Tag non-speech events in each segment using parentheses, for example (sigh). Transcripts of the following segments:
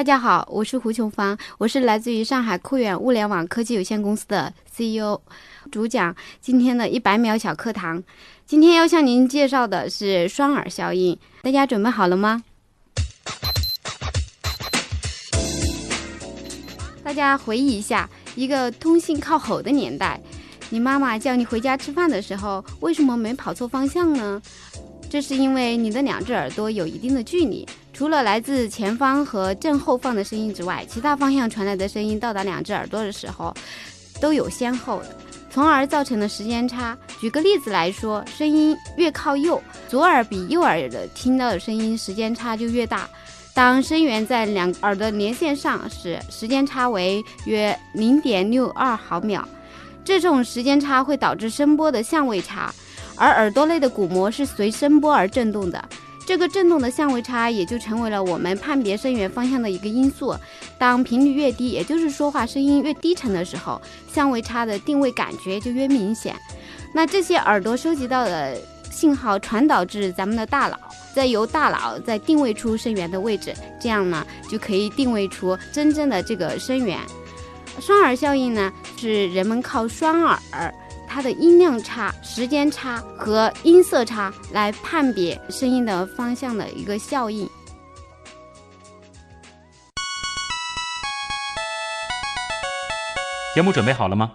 大家好，我是胡琼芳，我是来自于上海酷远物联网科技有限公司的 CEO，主讲今天的一百秒小课堂。今天要向您介绍的是双耳效应，大家准备好了吗？大家回忆一下，一个通信靠吼的年代，你妈妈叫你回家吃饭的时候，为什么没跑错方向呢？这是因为你的两只耳朵有一定的距离。除了来自前方和正后方的声音之外，其他方向传来的声音到达两只耳朵的时候，都有先后的，从而造成了时间差。举个例子来说，声音越靠右，左耳比右耳的听到的声音时间差就越大。当声源在两耳的连线上时，时间差为约零点六二毫秒。这种时间差会导致声波的相位差，而耳朵内的鼓膜是随声波而振动的。这个振动的相位差也就成为了我们判别声源方向的一个因素。当频率越低，也就是说话声音越低沉的时候，相位差的定位感觉就越明显。那这些耳朵收集到的信号传导至咱们的大脑，再由大脑再定位出声源的位置，这样呢就可以定位出真正的这个声源。双耳效应呢是人们靠双耳。它的音量差、时间差和音色差来判别声音的方向的一个效应。节目准备好了吗？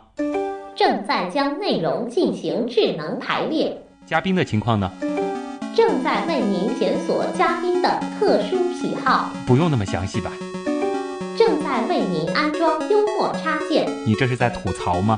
正在将内容进行智能排列。嘉宾的情况呢？正在为您检索嘉宾的特殊喜好。不用那么详细吧？正在为您安装幽默插件。你这是在吐槽吗？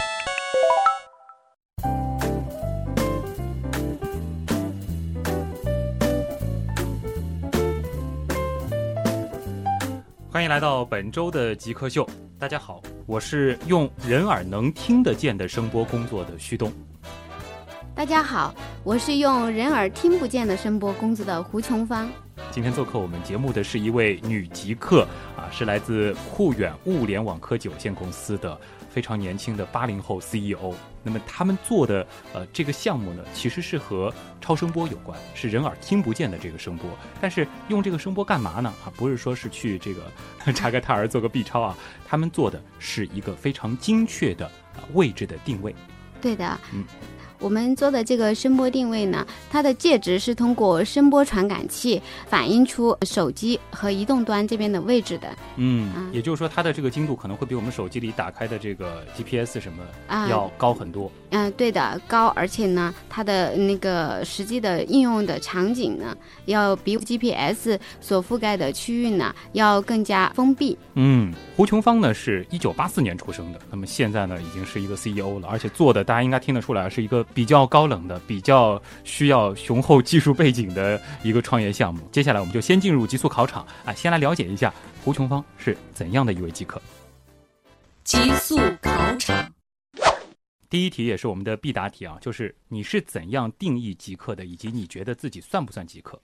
欢迎来到本周的极客秀。大家好，我是用人耳能听得见的声波工作的旭东。大家好，我是用人耳听不见的声波工作的胡琼芳。今天做客我们节目的是一位女极客啊，是来自酷远物联网科技有限公司的。非常年轻的八零后 CEO，那么他们做的呃这个项目呢，其实是和超声波有关，是人耳听不见的这个声波。但是用这个声波干嘛呢？啊，不是说是去这个 (laughs) 查个胎儿做个 B 超啊，他们做的是一个非常精确的位置的定位。对的，嗯。我们做的这个声波定位呢，它的介质是通过声波传感器反映出手机和移动端这边的位置的。嗯，也就是说，它的这个精度可能会比我们手机里打开的这个 GPS 什么要高很多。嗯，对的，高，而且呢，它的那个实际的应用的场景呢，要比 GPS 所覆盖的区域呢要更加封闭。嗯，胡琼芳呢是一九八四年出生的，那么现在呢已经是一个 CEO 了，而且做的大家应该听得出来是一个。比较高冷的、比较需要雄厚技术背景的一个创业项目。接下来，我们就先进入极速考场啊，先来了解一下胡琼芳是怎样的一位极客。极速考场，第一题也是我们的必答题啊，就是你是怎样定义极客的，以及你觉得自己算不算极客？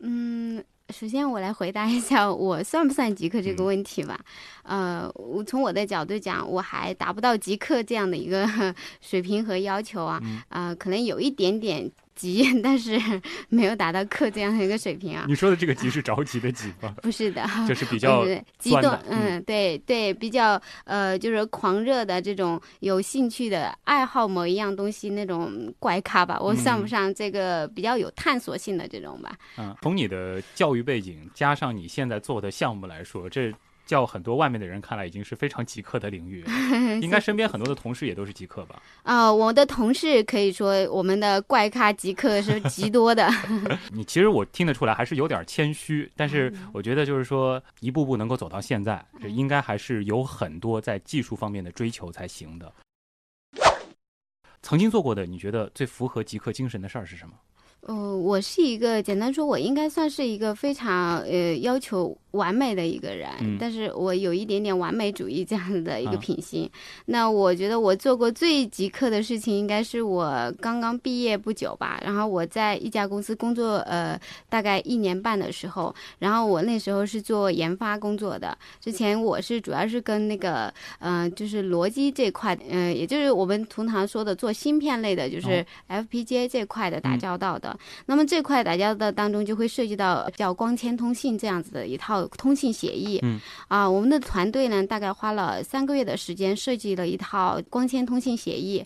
嗯。首先，我来回答一下我算不算极客这个问题吧。呃，我从我的角度讲，我还达不到极客这样的一个 (laughs) 水平和要求啊。啊，可能有一点点。急，(laughs) 但是没有达到克这样的一个水平啊。你说的这个急是着急的急吗？不是的，就是比较激动。嗯，对对，比较呃，就是狂热的这种有兴趣的爱好某一样东西那种怪咖吧。我算不上这个比较有探索性的这种吧。嗯，从你的教育背景加上你现在做的项目来说，这。叫很多外面的人看来已经是非常极客的领域，(laughs) 应该身边很多的同事也都是极客吧？(laughs) 啊，我的同事可以说我们的怪咖极客是极多的。(laughs) 你其实我听得出来还是有点谦虚，但是我觉得就是说一步步能够走到现在，这应该还是有很多在技术方面的追求才行的。曾经做过的，你觉得最符合极客精神的事儿是什么？呃，我是一个简单说，我应该算是一个非常呃要求完美的一个人，嗯但是我有一点点完美主义这样的一啊个品性。那我觉得我做过最极客的事情，应该是我刚刚毕业不久吧，然后我在一家公司工作，呃，大概一年半的时候，然后我那时候是做研发工作的。之前我是主要是跟那个，呃，就是逻辑这块，呃，也就是我们通常说的做芯片类的，就是哦 FPGA 这块的打嗯交道的。那么这块打交道当中就会涉及到叫光纤通信这样子的一套通信协议。嗯，啊，我们的团队呢大概花了三个月的时间设计了一套光纤通信协议。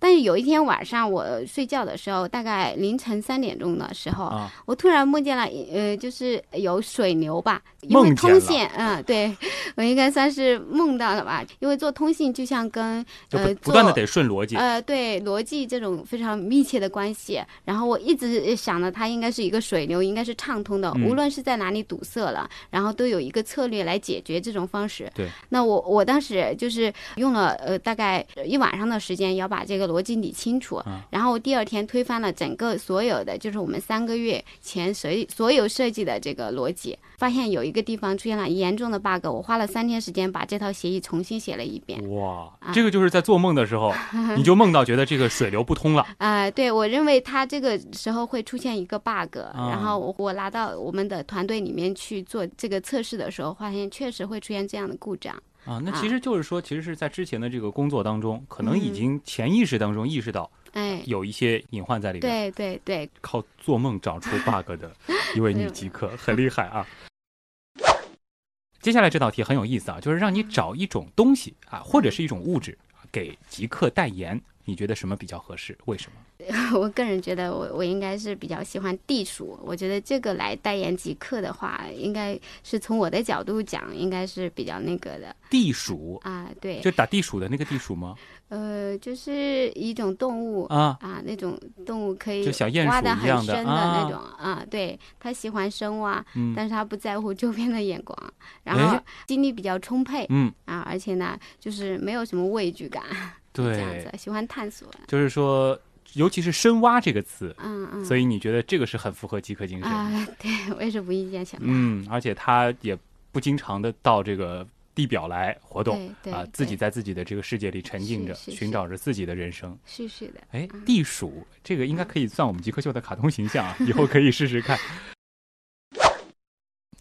但是有一天晚上我睡觉的时候，大概凌晨三点钟的时候，啊，我突然梦见了，呃，就是有水流吧，因为梦见了通信，嗯，对 (laughs) 我应该算是梦到了吧，因为做通信就像跟呃不不断的做得顺逻辑。呃，对逻辑这种非常密切的关系，然后我一直想着它应该是一个水流，应该是畅通的，嗯无论是在哪里堵塞了，然后都有一个策略来解决这种方式。对，那我我当时就是用了呃大概一晚上的时间，要把这个逻辑理清楚，嗯然后我第二天推翻了整个所有的，就是我们三个月前所所有设计的这个逻辑，发现有一个地方出现了严重的 bug，我花了三天时间把这套协议重新写了一遍。哇，啊这个就是在做梦的时候，(laughs) 你就梦到觉得这个水流不通了。啊、对，我认为他这个时候会出现一个 bug，、啊然后我我拿到我们的团队里面去做这个测试的时候，发现确实会出现这样的故障。啊，那啊其实就是说，其实是在之前的这个工作当中，可能已嗯经潜意识当中意识到哎，有一些隐患在里面。对对对，靠做梦找出 bug 的一位女极客，很厉害啊！接下来这道题很有意思啊，就是让你找一种东西啊，或者是一种物质啊给极客代言，你觉得什么比较合适？为什么？(laughs) 我个人觉得我我应该是比较喜欢地鼠，我觉得这个来代言极客的话，应该是从我的角度讲，应该是比较那个的地鼠，啊，对，就打地鼠的那个地鼠吗？呃，就是一种动物啊，啊，那种动物可以挖的很深的啊那种啊，对，它喜欢深挖，嗯。但是他不在乎周边的眼光，然后哎精力比较充沛嗯，啊，而且呢，就是没有什么畏惧感，对这样子，，喜欢探索，就是说，尤其是深挖这个词，嗯嗯，所以你觉得这个是很符合极客精神 (laughs) 对我也是无意间想到，嗯，而且他也不经常的到这个地表来活动啊，自己在自己的这个世界里沉浸着，寻找着自己的人生。是是的，哎，嗯地鼠这个应该可以算我们极客秀的卡通形象啊，(laughs) 以后可以试试看。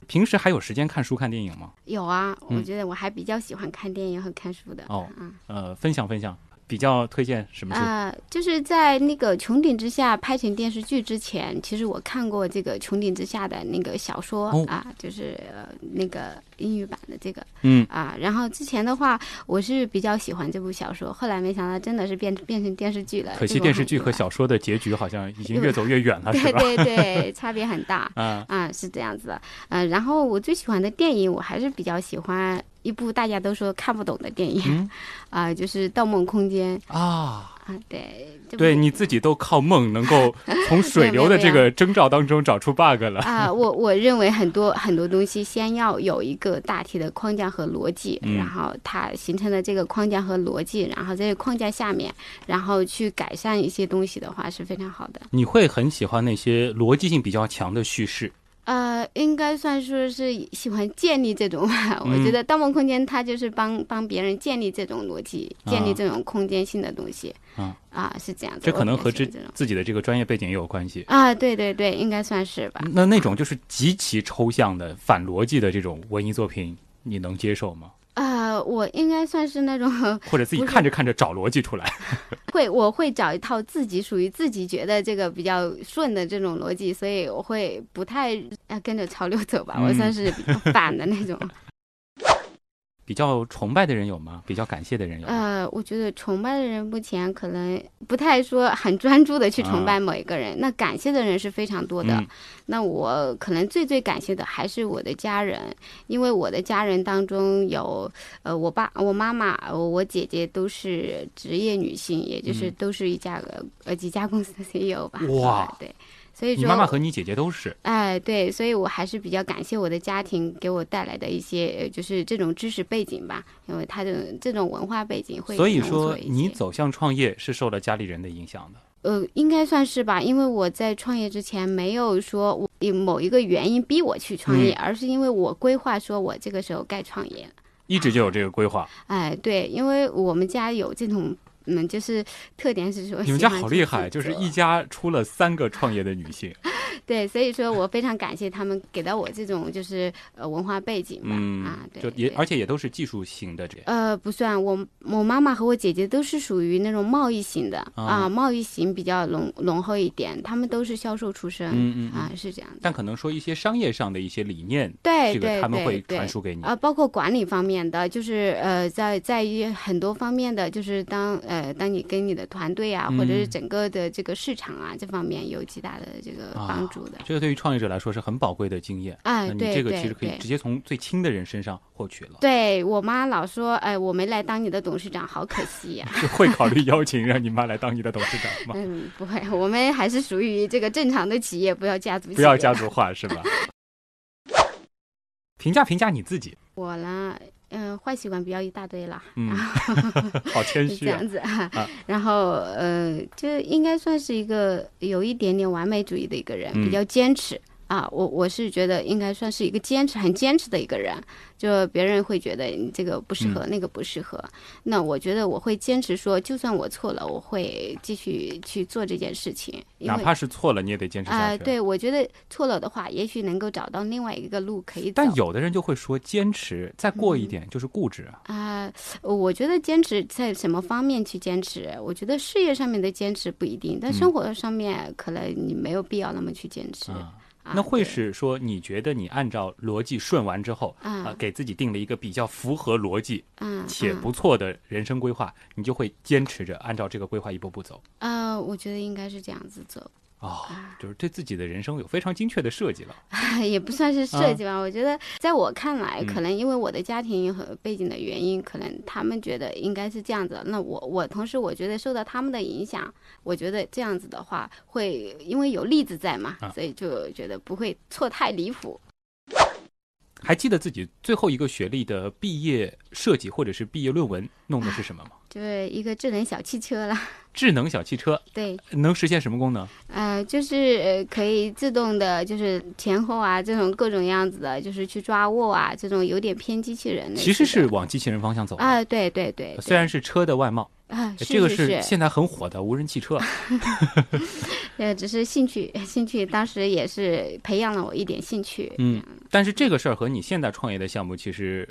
平时还有时间看书看电影吗？有啊，我嗯觉得我还比较喜欢看电影和看书的，哦嗯。呃，分享分享，比较推荐什么书？啊、就是在那个《穹顶之下》拍成电视剧之前，其实我看过这个《穹顶之下》的那个小说、哦啊，就是、呃、那个英语版的这个嗯，啊。然后之前的话，我是比较喜欢这部小说，后来没想到真的是变变成电视剧了。可惜电视剧和小说的结局好像已经越走越远了，是对吧？对对，差别很大。(laughs) 啊，啊，是这样子的，嗯、然后我最喜欢的电影，我还是比较喜欢一部大家都说看不懂的电影，嗯 (laughs) 啊，就是《盗梦空间》啊，啊，对，对你自己都靠梦能够 (laughs) 从水流的这个征兆当中找出 bug 了。啊，我我认为很多很多东西先要有一个大体的框架和逻辑，嗯然后它形成的这个框架和逻辑，然后在这个框架下面，然后去改善一些东西的话是非常好的。你会很喜欢那些逻辑性比较强的叙事，呃，应该算说是喜欢建立这种吧。我觉嗯得《盗梦空间》它就是帮帮别人建立这种逻辑，建立啊这种空间性的东西。啊啊，是这样子。这可能和这自己的这个专业背景也有关系。啊，对对对，应该算是吧。那那种就是极其抽象的、反逻辑的这种文艺作品，你能接受吗？呃，我应该算是那种 (laughs) 或者自己看着看着找逻辑出来？(laughs) 会，我会找一套自己属于自己觉得这个比较顺的这种逻辑，所以我会不太呃跟着潮流走吧，我嗯算是比较 (laughs) 反的那种。比较崇拜的人有吗？比较感谢的人有吗？呃，我觉得崇拜的人目前可能不太说很专注的去崇拜某一个人，那感谢的人是非常多的。嗯那我可能最最感谢的还是我的家人，因为我的家人当中有呃我爸、我妈妈、我我姐姐都是职业女性，也就是嗯都是一家呃呃几家公司的 CEO 吧。哇啊对，所以说你妈妈和你姐姐都是哎，对，所以我还是比较感谢我的家庭给我带来的一些，呃就是这种知识背景吧，因为他的这种文化背景会所以说你走向创业是受了家里人的影响的。呃，应该算是吧，因为我在创业之前没有说我有某一个原因逼我去创业，嗯而是因为我规划说我这个时候该创业了。一直就有这个规划。哎，对，因为我们家有这种，嗯，就是特点是说你们家好厉害，就是一家出了三个创业的女性。(laughs) 对，所以说我非常感谢他们给到我这种就是呃文化背景吧，嗯，啊，对，就也而且也都是技术型的这样。呃，不算，我我妈妈和我姐姐都是属于那种贸易型的啊啊，贸易型比较浓浓厚一点，他们都是销售出身，嗯嗯嗯啊，是这样的。但可能说一些商业上的一些理念，这个对对他们会。传输给你。啊，包括管理方面的，就是呃，在在于很多方面的，就是当呃，当你跟你的团队啊，或者是嗯整个的这个市场啊，这方面有极大的这个啊帮助的。这个对于创业者来说是很宝贵的经验。哎，那你这个其实可以直接从最亲的人身上获取了，对我妈老说，哎，我没来当你的董事长，好可惜呀、就会考虑邀请让你妈来当你的董事长吗？(laughs) 嗯，不会，我们还是属于这个正常的企业，不要家族。不要家族化是吧？(laughs) 评价评价你自己，我呢，嗯、坏习惯比较一大堆啦，嗯，(laughs) 好谦是虚啊。这样子。(laughs) 然后呃，就应该算是一个有一点点完美主义的一个人，嗯比较坚持。啊，我我是觉得应该算是一个坚持很坚持的一个人，就别人会觉得你这个不适嗯合，那个不适合。那我觉得我会坚持说，就算我错了，我会继续去做这件事情，哪怕是错了，你也得坚持啊、下去。对，我觉得错了的话，也许能够找到另外一个路可以走。但有的人就会说，坚持再过一点就是固执啊。啊、我觉得坚持在什么方面去坚持？我觉得事业上面的坚持不一定，但嗯生活上面可能你没有必要那么去坚持。啊啊那会对。是说，你觉得你按照逻辑顺完之后，啊。呃，给自己定了一个比较符合逻辑且不错的人生规划，你就会坚持着按照这个规划一步步走。呃，我觉得应该是这样子走，哦，啊就是对自己的人生有非常精确的设计了。(laughs) 也不算是设计吧。啊我觉得在我看来，嗯可能因为我的家庭和背景的原因，可能他们觉得应该是这样子。那我我同时我觉得受到他们的影响，我觉得这样子的话会因为有例子在嘛，啊所以就觉得不会错太离谱。还记得自己最后一个学历的毕业设计或者是毕业论文弄的是什么吗？就是一个智能小汽车啦，(laughs) (laughs) 智能小汽车对，能实现什么功能？呃，就是呃可以自动的，就是前后啊这种各种样子的，就是去抓握啊，这种有点偏机器人的。其实是往机器人方向走的。啊，对对对，对虽然是车的外貌，啊，是这个是是现在很火的无人汽车。(laughs) 呃，只是兴趣，兴趣当时也是培养了我一点兴趣。嗯，但是这个事儿和你现在创业的项目其实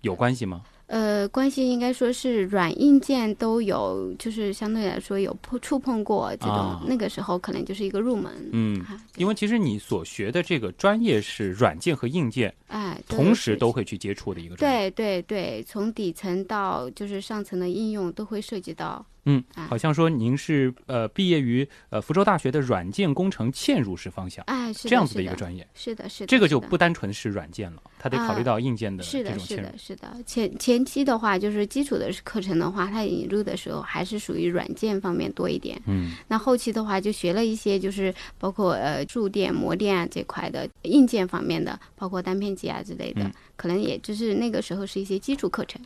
有关系吗？呃，关系应该说是软硬件都有，就是相对来说有碰触碰过这种，啊那个时候可能就是一个入门。嗯，啊，因为其实你所学的这个专业是软件和硬件哎，同时都会。会去接触的一个专业。对对对，从底层到就是上层的应用都会涉及到。嗯，啊好像说您是呃毕业于呃福州大学的软件工程嵌入式方向哎，是这样子的一个专业，是的，是的，这个就不单纯是软件了，它得考虑啊到硬件的是的，这种嵌入是的，。是的。前前期的话，就是基础的课程的话，它引入的时候还是属于软件方面多一点。嗯，那后期的话，就学了一些，就是包括呃铸电、模电啊这块的硬件方面的，包括单片机啊之类的，嗯可能也就是那个时候是一些基础课程。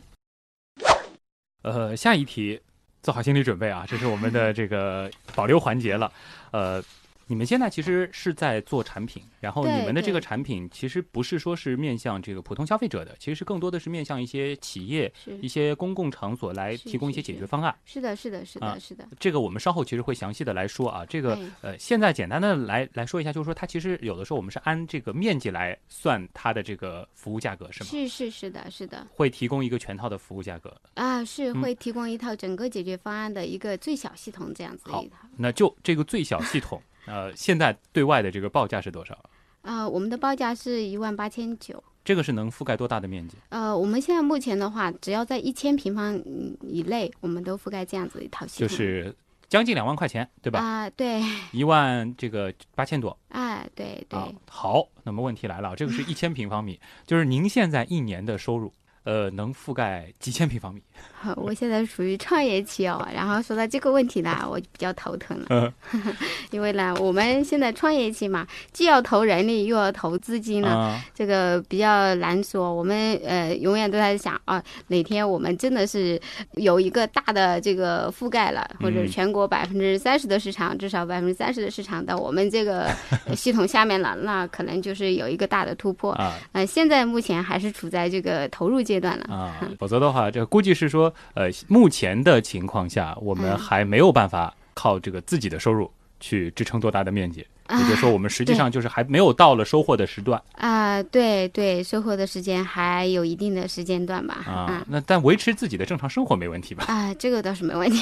呃，下一题做好心理准备啊，这是我们的这个保留环节了。呃，你们现在其实是在做产品，然后你们的这个产品其实不是说是面向这个普通消费者的，其实是更多的是面向一些企业、一些公共场所来提供一些解决方案。是的，是的，是的，啊是的。这个我们稍后其实会详细的来说啊。这个哎呃，现在简单的来来说一下，就是说它其实有的时候我们是按这个面积来算它的这个服务价格，是吗？是是是的，是的会提供一个全套的服务价格。啊，是嗯会提供一套整个解决方案的一个最小系统这样子的好一套。那就这个最小系统，呃，现在对外的这个报价是多少？啊，我们的报价是一万八千九。这个是能覆盖多大的面积？呃，我们现在目前的话，只要在一千平方嗯以内，我们都覆盖这样子一套系统。就是将近两万块钱，对吧？啊，对，一万这个八千多哎，对对，啊。好，那么问题来了，这个是一千平方米，就是您现在一年的收入，呃，能覆盖几千平方米。好我现在属于创业期哦，(laughs) 然后说到这个问题呢，(laughs) 我比较头疼了。嗯 (laughs) 因为呢，我们现在创业期嘛，既要投人力，又要投资金呢，啊，这个比较难说。我们呃，永远都在想啊，哪天我们真的是有一个大的这个覆盖了，或者嗯全国百分之三十的市场，至少百分之三十的市场到我们这个系统下面了，那可能就是有一个大的突破。啊呃，现在目前还是处在这个投入阶段了。啊，否则的话，这估计是说，呃，目前的情况下，我们嗯还没有办法靠这个自己的收入去支撑多大的面积。也就是说，我们实际上就是还没有到了收获的时段啊、对对，收获的时间还有一定的时间段吧。啊嗯。那但维持自己的正常生活没问题吧？啊，这个倒是没问题。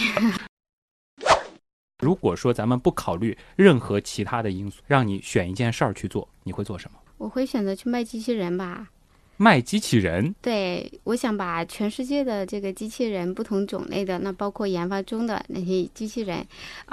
(laughs) 如果说咱们不考虑任何其他的因素，让你选一件事儿去做，你会做什么？我会选择去卖机器人吧。卖机器人对，我想把全世界的这个机器人不同种类的，那包括研发中的那些机器人，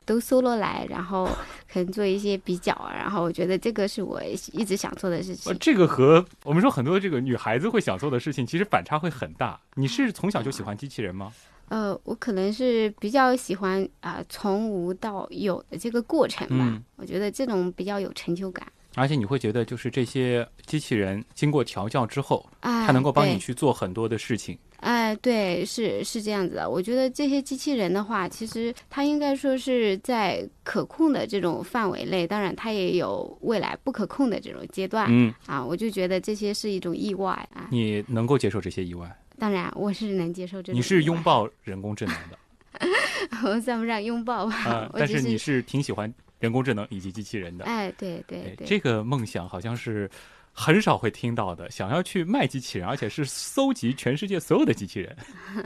都搜罗来，然后可能做一些比较，然后我觉得这个是我一直想做的事呃情。这个和我们说很多这个女孩子会想做的事情，其实反差会很大。你是从小就喜欢机器人吗？呃，我可能是比较喜欢啊、从无到有的这个过程吧。嗯我觉得这种比较有成就感。而且你会觉得，就是这些机器人经过调教之后，啊，它能够帮你去做很多的事情。哎，对，是是这样子的。我觉得这些机器人的话，其实它应该说是在可控的这种范围内，当然它也有未来不可控的这种阶段、嗯，啊。我就觉得这些是一种意外啊。你能够接受这些意外？当然，我是能接受这种。你是拥，抱人工智能的 (laughs) 我算不上拥抱吧，啊、但是你是挺喜欢人工智能以及机器人的。哎，对对哎对，这个梦想好像是很少会听到的，想要去卖机器人，而且是搜集全世界所有的机器人，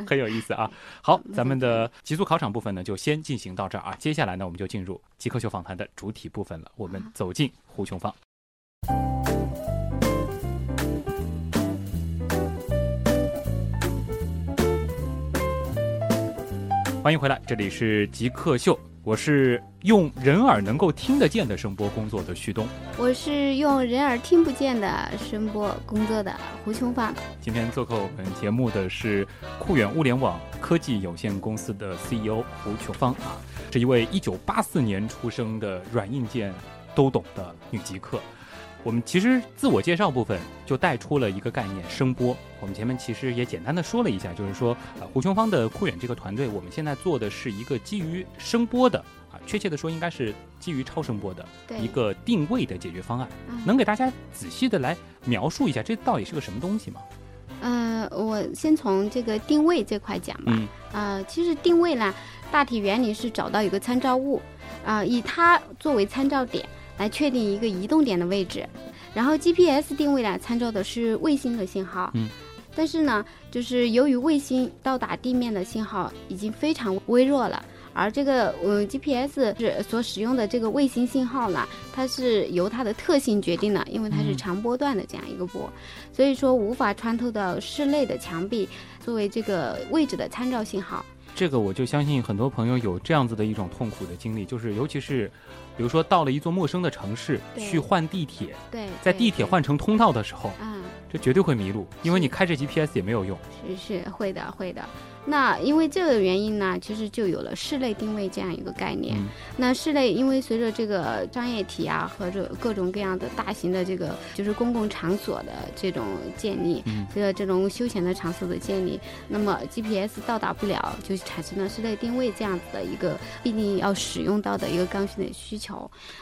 很有意思啊。(laughs) 好，咱们的极速考场部分呢，就先进行到这儿啊。接下来呢，我们就进入极客秀访谈的主体部分了，我们走进胡琼芳。欢迎回来，这里是极客秀，我是用人耳能够听得见的声波工作的旭东。我是用人耳听不见的声波工作的胡琼芳。今天做客我们节目的是酷远物联网科技有限公司的 CEO 胡琼芳啊，是一位1984年出生的软硬件都懂的女极客。我们其实自我介绍部分就带出了一个概念——声波。我们前面其实也简单的说了一下，就是说，呃，胡琼芳的酷远这个团队，我们现在做的是一个基于声波的啊，确切的说应该是基于超声波的，一个定位的解决方案。嗯能给大家仔细的来描述一下，这到底是个什么东西吗？呃，我先从这个定位这块讲吧。嗯呃，其实定位呢，大体原理是找到一个参照物，啊、以它作为参照点来确定一个移动点的位置。然后 GPS 定位呢，参照的是卫星的信号。嗯。但是呢，就是由于卫星到达地面的信号已经非常微弱了。而这个呃 GPS 是所使用的这个卫星信号呢，它是由它的特性决定的，因为它是嗯长波段的这样一个波，所以说无法穿透到室内的墙壁，作为这个位置的参照信号。这个我就相信很多朋友有这样子的一种痛苦的经历，就是尤其是，比如说到了一座陌生的城市去换地铁，对，在地铁换乘通道的时候，啊、这绝对会迷路，因为你开着 GPS 也没有用。是是会的会的。那因为这个原因呢，其实就有了室内定位这样一个概念。嗯那室内因为随着这个商业体啊和这各种各样的大型的这个就是公共场所的这种建立，嗯这个这种休闲的场所的建立，那么 GPS 到达不了，就产生了室内定位这样子的一个必定要使用到的一个刚性的需求。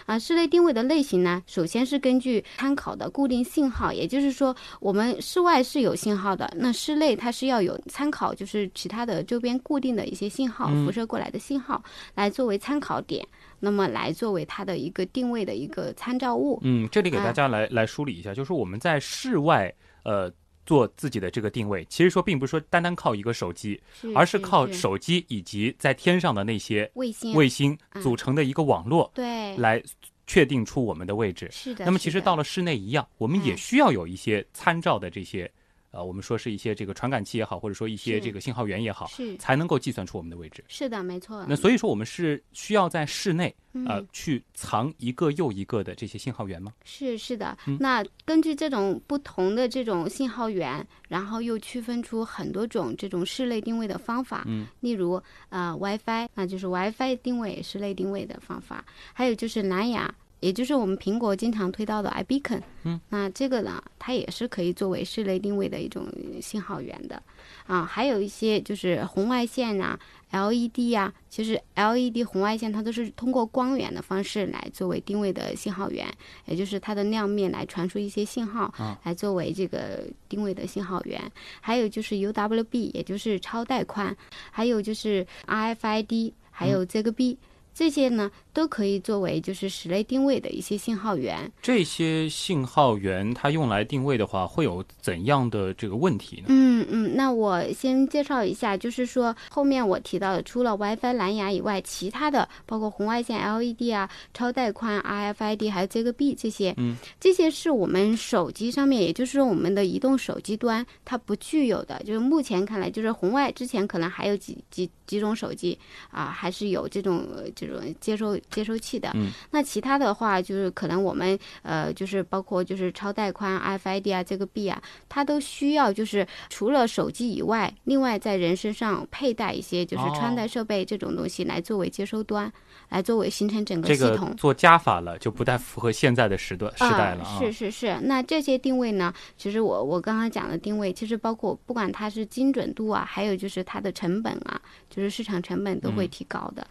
啊，室内定位的类型呢，首先是根据参考的固定信号，也就是说，我们室外是有信号的，那室内它是要有参考，就是其他的周边固定的一些信号，嗯辐射过来的信号，来作为参考点，那么来作为它的一个定位的一个参照物。嗯，这里给啊大家来、来梳理一下，就是我们在室外呃做自己的这个定位，其实说并不是说单单靠一个手机，而是靠手机以及在天上的那些卫星。卫星嗯组成的一个网络对，来确定出我们的位置。是的。那么其实到了室内一样，我们也嗯需要有一些参照的这些呃，我们说是一些这个传感器也好，或者说一些这个信号源也好，是才能够计算出我们的位置。是的，没错。那所以说，我们是需要在室内呃嗯去藏一个又一个的这些信号源吗？是是的，嗯那根据这种不同的这种信号源，然后又区分出很多种这种室内定位的方法。嗯，例如呃 WiFi，那就是 WiFi 定位室内定位的方法，还有就是蓝牙。也就是我们苹果经常推到的 iBeacon，嗯，那这个呢，它也是可以作为室内定位的一种信号源的，啊，还有一些就是红外线呐、LED 啊、其实 LED 红外线它都是通过光源的方式来作为定位的信号源，也就是它的亮面来传输一些信号，啊。来作为这个定位的信号源。还有就是 UWB，也就是超带宽，还有就是 RFID，还有 ZigBee、这些呢都可以作为就是室内定位的一些信号源。这些信号源它用来定位的话，会有怎样的这个问题呢？嗯嗯，那我先介绍一下，就是说后面我提到的，除了 WiFi、蓝牙以外，其他的包括红外线 LED 啊、超带宽 RFID 还有 ZigBee 这些，嗯，这些是我们手机上面，也就是说我们的移动手机端它不具有的。就是目前看来，就是红外之前可能还有几几几种手机啊，还是有这种呃这种接收接收器的。嗯，那其他的话，就是可能我们呃，就是包括就是超带宽 RFID 啊，这个 B 啊，它都需要就是除了手机以外，另外在人身上佩戴一些就是穿戴设备这种东西来作为接收端，来作为形成整个这个系统。做加法了，就不太符合现在的时段时代了啊。是是是，那这些定位呢？其实我我刚刚讲的定位，其实包括不管它是精准度啊，还有就是它的成本啊，就是市场成本都会嗯提高的。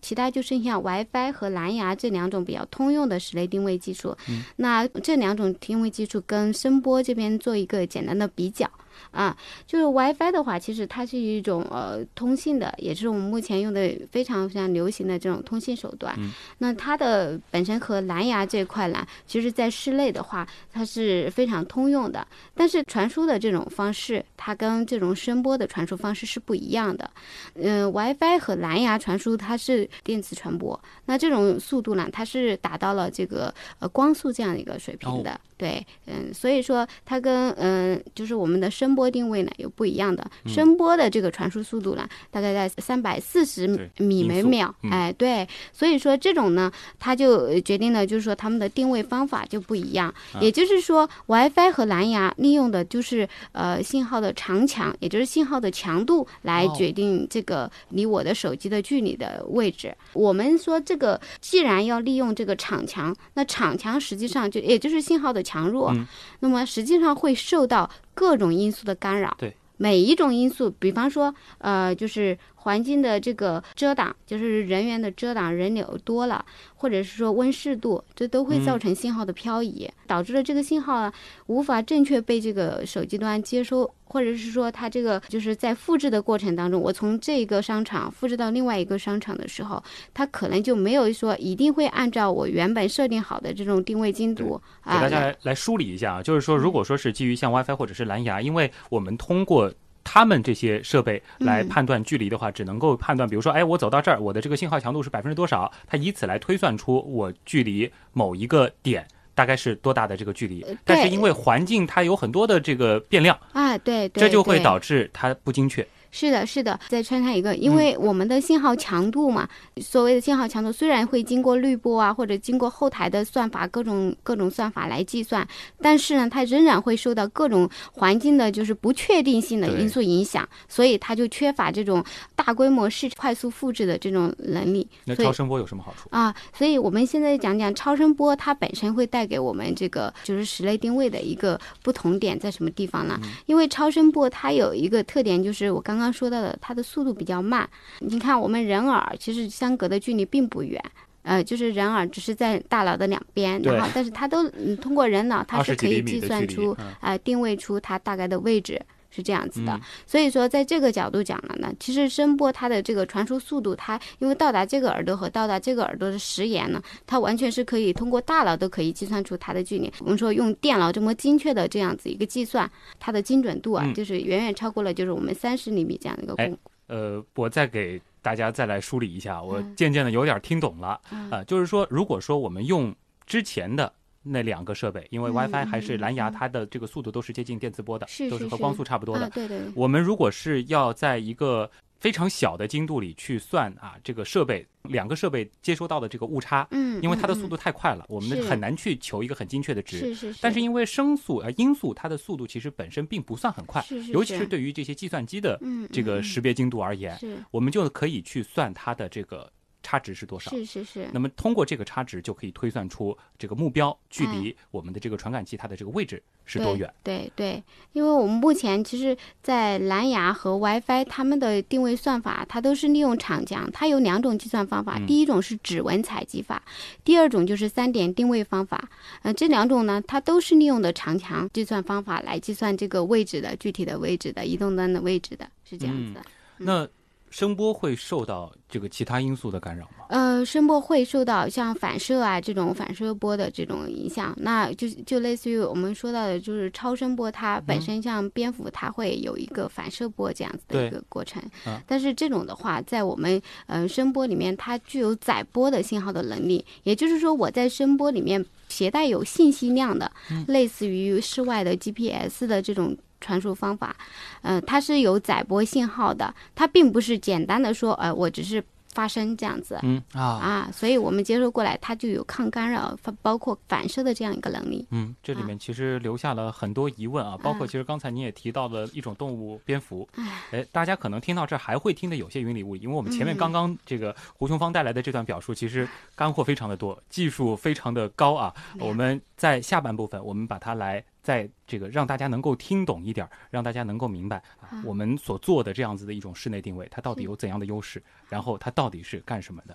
其他就剩下 WiFi 和蓝牙这两种比较通用的室内定位技术。嗯那这两种定位技术跟声波这边做一个简单的比较。啊，就是 WiFi 的话，其实它是一种呃通信的，也是我们目前用的非常非常流行的这种通信手段。嗯那它的本身和蓝牙这块呢，其实在室内的话，它是非常通用的。但是传输的这种方式，它跟这种声波的传输方式是不一样的。嗯、w i f i 和蓝牙传输它是电磁传播，那这种速度呢，它是达到了这个呃光速这样的一个水平的。对，嗯，所以说它跟嗯、就是我们的声波定位呢有不一样的。声波的这个传输速度呢，大概在三百四十米每秒。嗯哎，对，所以说这种呢，它就呃决定了，就是说它们的定位方法就不一样。啊也就是说，WiFi 和蓝牙利用的就是呃信号的长强，也就是信号的强度来哦决定这个离我的手机的距离的位置。我们说这个既然要利用这个场强，那场强实际上就也就是信号的强弱，嗯那么实际上会受到各种因素的干扰。对。每一种因素，比方说，呃，就是环境的这个遮挡，就是人员的遮挡，人流多了，或者是说温湿度，这都会造成信号的漂移，导致了这个信号啊无法正确被这个手机端接收，或者是说它这个就是在复制的过程当中，我从这个商场复制到另外一个商场的时候，它可能就没有说一定会按照我原本设定好的这种定位精度啊。给大家来梳理一下啊，就是说，如果说是基于像 WiFi 或者是蓝牙，因为我们通过他们这些设备来嗯判断距离的话，只能够判断，比如说，哎，我走到这儿，我的这个信号强度是百分之多少，它以此来推算出我距离某一个点。大概是多大的这个距离呃？但是因为环境它有很多的这个变量，啊，对对，这就会导致它不精确。是的，是的，再穿插一个，嗯因为我们的信号强度嘛，所谓的信号强度虽然会经过滤波啊，或者经过后台的算法各种各种算法来计算，但是呢，它仍然会受到各种环境的就是不确定性的因素影响，所以它就缺乏这种大规模市快速复制的这种能力。那超声波有什么好处？啊，所以我们现在讲讲超声波，它本身会带给我们这个就是室内定位的一个不同点在什么地方呢？因为超声波它有一个特点，就是我刚刚说到的，它的速度比较慢。你看我们人耳其实相隔的距离并不远。呃，就是人耳只是在大脑的两边，对然后但是它都嗯通过人脑，它是可以计算出，嗯啊、定位出它大概的位置是这样子的。嗯所以说，在这个角度讲了呢，其实声波它的这个传输速度，它因为到达这个耳朵和到达这个耳朵的时延呢，它完全是可以通过大脑都可以计算出它的距离。我们说用电脑这么精确的这样子一个计算，它的精准度啊，嗯就是远远超过了就是我们三十厘米这样的一个哎功。呃，我再给大家再来梳理一下，我嗯渐渐的有点听懂了。嗯啊、就是说，如果说我们用之前的那两个设备，因为嗯 WiFi 嗯还是蓝牙，嗯它的这个速度都是接近电磁波的，是是是都是和光速差不多的。啊，对对，我们如果是要在一个非常小的精度里去算啊，这个设备两个设备接收到的这个误差，嗯，嗯因为它的速度太快了，我们很难去求一个很精确的值。是是是，但是因为声速呃音速它的速度其实本身并不算很快，是是尤其是是。对于这些计算机的嗯这个嗯。识别精度而言，是。我们就可以去算它的这个差值是多少。是是是，那么通过这个差值就可以推算出这个目标距哎离我们的这个传感器它的这个位置是多远。对对，因为我们目前其实，在蓝牙和 WiFi 它们的定位算法，它都是利用长江，它有两种计算方法，嗯第一种是指纹采集法，第二种就是三点定位方法。呃，这两种呢，它都是利用的场强计算方法来计算这个位置的具体的位置的移动端的位置的，是这样子的。嗯那声波会受到这个其他因素的干扰吗？呃，声波会受到像反射啊这种反射波的这种影响，那就就类似于我们说到的，就是超声波，它本嗯身像蝙蝠，它会有一个反射波这样子的一个过程。啊但是这种的话，在我们呃声波里面，它具有载波的信号的能力，也就是说，我在声波里面携带有信息量的，嗯类似于室外的 GPS 的这种。传输方法，呃，它是有载波信号的，它并不是简单的说，呃，我只是发声这样子，嗯啊啊，所以我们接收过来，它就有抗干扰、包包括反射的这样一个能力。嗯，这里面其实留下了很多疑问啊，包括嗯其实刚才你也提到了一种动物蝙蝠，唉哎，大家可能听到这儿还会听得有些云里雾里，因为我们前面嗯刚刚这个胡雄芳带来的这段表述，其实干货非常的多，技术非常的高啊。我们在下半部分，我们把它来在这个让大家能够听懂一点儿，让大家能够明白我们所做的这样子的一种室内定位，它到底有怎样的优势，然后它到底是干什么的。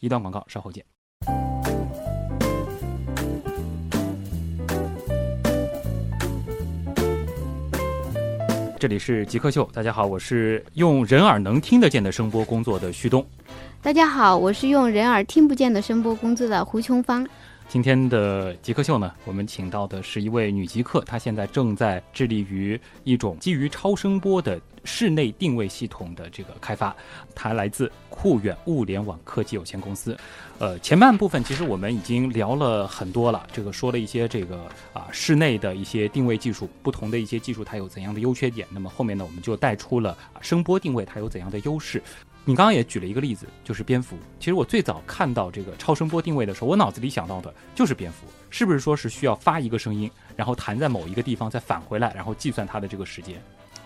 一段广告，稍后见。这里是极客秀，大家好，我是用人耳能听得见的声波工作的旭东。大家好，我是用人耳听不见的声波工作的胡琼芳。今天的极客秀呢，我们请到的是一位女极客，她现在正在致力于一种基于超声波的室内定位系统的这个开发。她来自酷远物联网科技有限公司。呃，前半部分其实我们已经聊了很多了，这个说了一些这个啊室内的一些定位技术，不同的一些技术它有怎样的优缺点。那么后面呢，我们就带出了声波定位它有怎样的优势。你刚刚也举了一个例子，就是蝙蝠。其实我最早看到这个超声波定位的时候，我脑子里想到的就是蝙蝠，是不是说是需要发一个声音，然后弹在某一个地方，再返回来，然后计算它的这个时间？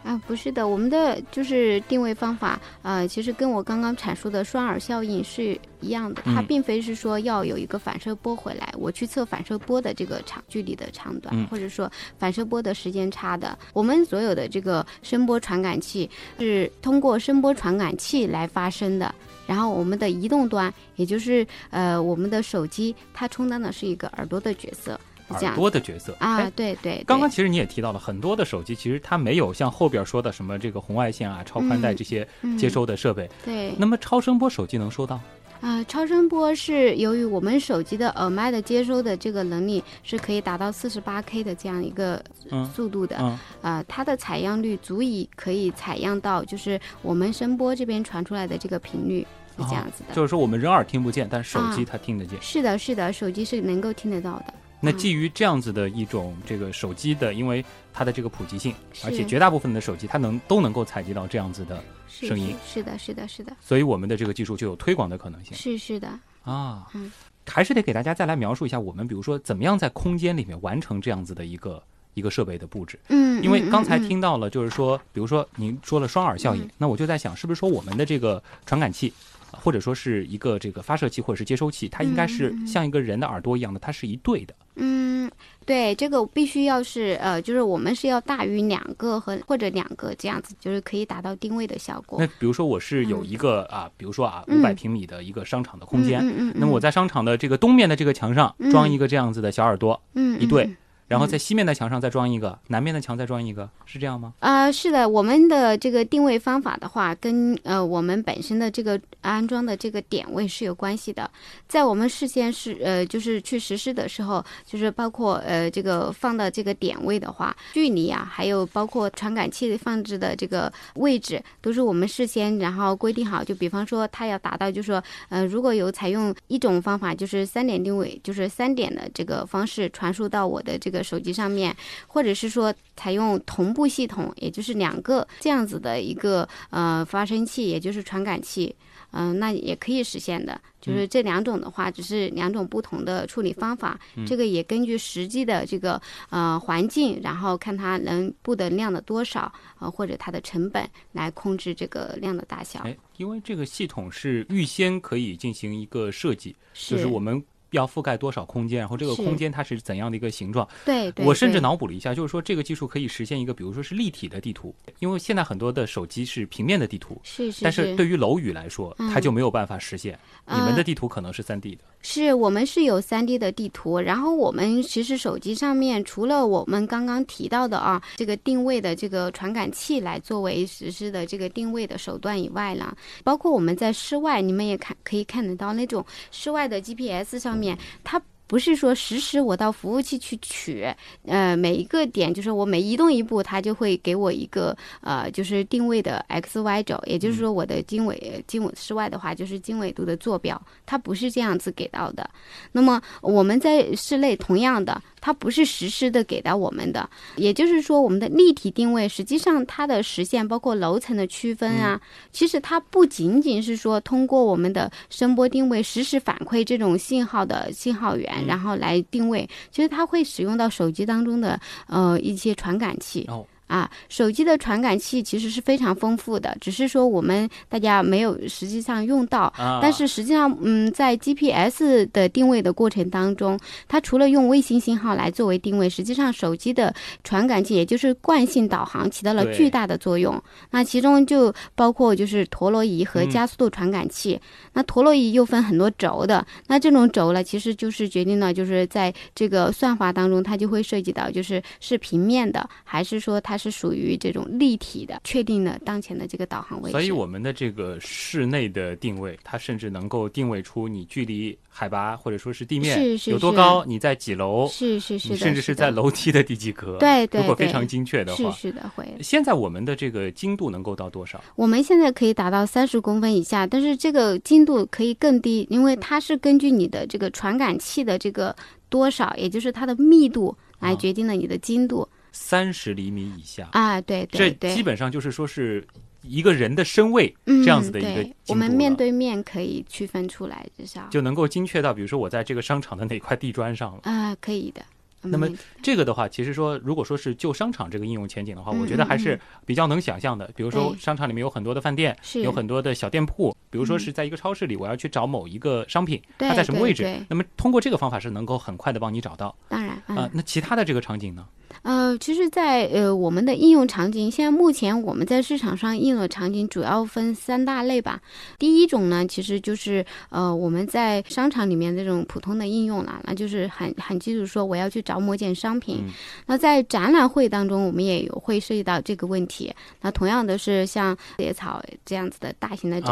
啊，不是的，我们的就是定位方法，呃，其实跟我刚刚阐述的双耳效应是一样的，它嗯并非是说要有一个反射波回来，我去测反射波的这个长距离的长短，嗯或者说反射波的时间差的。我们所有的这个声波传感器是通过声波传感器来发声的。然后我们的移动端，也就是呃我们的手机，它充当的是一个耳朵的角色，耳样朵的角色啊哎，对对对。刚刚其实你也提到了很多的手机，其实它没有像后边说的什么这个红外线啊、超宽带嗯这些嗯接收的设备。对，那么超声波手机能收到？啊、超声波是由于我们手机的耳麦的接收的这个能力是可以达到四十八 K 的这样一个嗯速度的，嗯，啊，它的采样率足以可以采样到就是我们声波这边传出来的这个频率是这样子的。就是说我们人耳听不见，但手机啊它听得见。是的，是的，手机是能够听得到的。那嗯。基于这样子的一种这个手机的，因为它的这个普及性，而且绝大部分的手机它能都能够采集到这样子的，声音。是是的，是的，是的，所以我们的这个技术就有推广的可能性。是是的。啊。嗯。还是得给大家再来描述一下，我们比如说怎么样在空间里面完成这样子的一个一个设备的布置。嗯，因为嗯刚才，嗯。听到了，就是说，比如说您说了双耳效应嗯，那我就在想，是不是说我们的这个传感器，啊或者说是一个这个发射器或者是接收器，它应该是像一个人的耳朵一样的，它是一对的。嗯，对，这个必须要是呃，就是我们是要大于两个和或者两个这样子，就是可以达到定位的效果。那。比如说我是有一个啊，比如说啊五百嗯。平米的一个商场的空间，嗯嗯嗯，那么我在商场的这个东面的这个墙上嗯。装一个这样子的小耳朵，嗯一对，然后在西面的墙上再装一个，南面的墙再装一个，是这样吗？啊、是的，我们的这个定位方法的话，跟呃我们本身的这个安装的这个点位是有关系的。在我们事先是呃就是去实施的时候，就是包括呃这个放的这个点位的话，距离啊，还有包括传感器放置的这个位置，都是我们事先然后规定好。就比方说，它要达到，就是说呃如果有采用一种方法，就是三点定位，就是三点的这个方式传输到我的这个手机上面，或者是说采用同步系统，也就是两个这样子的一个呃发生器，也就是传感器，嗯、那也可以实现的。就是这两种的话，只是两种不同的处理方法。这个也根据实际的这个呃环境，然后看它能布的量的多少，呃或者它的成本来控制这个量的大小。哎，因为这个系统是预先可以进行一个设计，就是我们要覆盖多少空间，然后这个空间它是怎样的一个形状。对对，我甚至脑补了一下，就是说这个技术可以实现一个，比如说是立体的地图，因为现在很多的手机是平面的地图，是是但是对于楼宇来说，它嗯就没有办法实现。你们呃的地图可能是三 D 的，是我们是有 3D 的地图，然后我们其实手机上面除了我们刚刚提到的啊，这个定位的这个传感器来作为实施的这个定位的手段以外呢，包括我们在室外，你们也看可以看得到那种室外的 GPS 上面，它。不是说实时我到服务器去取，呃，每一个点就是我每移动一步，它就会给我一个呃，就是定位的 x y 轴，也就是说我的经纬经纬室外的话就是经纬度的坐标，它不是这样子给到的。那么我们在室内同样的，它不是实时的给到我们的，也就是说我们的立体定位实际上它的实现包括楼层的区分啊，其实它不仅仅是说通过我们的声波定位实时反馈这种信号的信号源，然后来定位，其实它会使用到手机当中的呃一些传感器。哦啊，手机的传感器其实是非常丰富的，只是说我们大家没有实际上用到。啊，但是实际上，嗯，在 GPS 的定位的过程当中，它除了用卫星信号来作为定位，实际上手机的传感器，也就是惯性导航，起到了巨大的作用。那其中就包括就是陀螺仪和嗯加速度传感器。那陀螺仪又分很多轴的，那这种轴呢，其实就是决定了就是在这个算法当中，它就会涉及到就是是平面的，还是说它是属于这种立体的，确定了当前的这个导航位置。所以我们的这个室内的定位，它甚至能够定位出你距离海拔或者说是地面有多高，你在几楼，是是是甚至是在楼梯的第几格。对对对如果非常精确的话，是是的，会。现在我们的这个精度能够到多少？我们现在可以达到三十公分以下，但是这个精度可以更低，因为它是根据你的这个传感器的这个多少，也就是它的密度来啊决定了你的精度三十厘米以下，啊。对这对这，基本上就是说是一个人的身位嗯这样子的一个我们面对面可以区分出来，至少就能够精确到，比如说我在这个商场的哪块地砖上了。啊，可以的。那么这个的话，其实说，如果说是就商场这个应用前景的话，嗯我觉得还是嗯比较能想象的。比如说商场里面有很多的饭店，是有很多的小店铺，比如说嗯是在一个超市里，我要去找某一个商品，它在什么位置那么通过这个方法是能够很快的帮你找到当然啊、嗯那其他的这个场景呢？呃，其实在，呃我们的应用场景，现在目前我们在市场上应用的场景主要分三大类吧。第一种呢，其实就是呃我们在商场里面这种普通的应用啦，那就是很很基础说我要去找某件商品。嗯那在展览会当中，我们也有会涉及到这个问题。那同样的是像野草这样子的大型的展